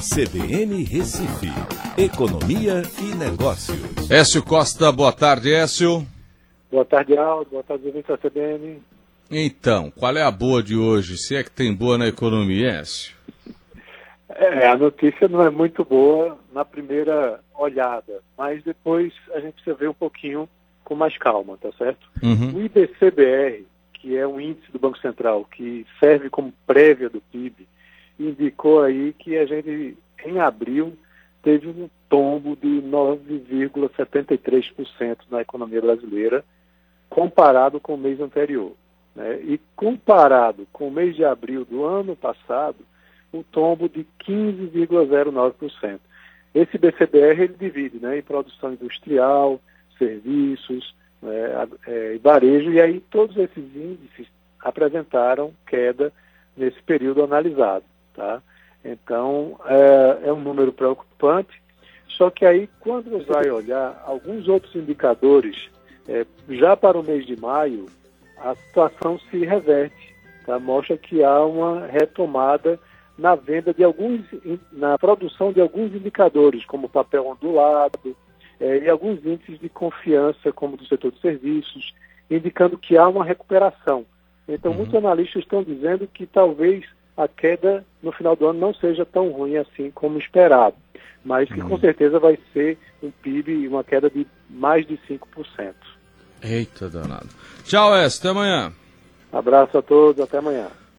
CBN Recife, Economia e Negócios. Écio Costa, boa tarde, Écio. Boa tarde, Aldo. Boa tarde, ouvintes da CBN. Então, qual é a boa de hoje? Se é que tem boa na economia, Écio? É, a notícia não é muito boa na primeira olhada, mas depois a gente precisa ver um pouquinho com mais calma, tá certo? Uhum. O IBCBR, que é um índice do Banco Central que serve como prévia do PIB, indicou aí que a gente, em abril, teve um tombo de 9,73% na economia brasileira, comparado com o mês anterior. Né? E comparado com o mês de abril do ano passado, um tombo de 15,09%. Esse BCBR ele divide né, em produção industrial, serviços né, é, varejo, e aí todos esses índices apresentaram queda nesse período analisado. Tá? Então, é, é um número preocupante, só que aí, quando você vai olhar alguns outros indicadores, é, já para o mês de maio, a situação se reverte, tá? mostra que há uma retomada na venda de alguns, na produção de alguns indicadores, como papel ondulado, é, e alguns índices de confiança, como do setor de serviços, indicando que há uma recuperação. Então, uhum. muitos analistas estão dizendo que talvez a queda no final do ano não seja tão ruim assim como esperado, mas que uhum. com certeza vai ser um PIB, uma queda de mais de 5%. Eita danado. Tchau, S. Até amanhã. Abraço a todos. Até amanhã.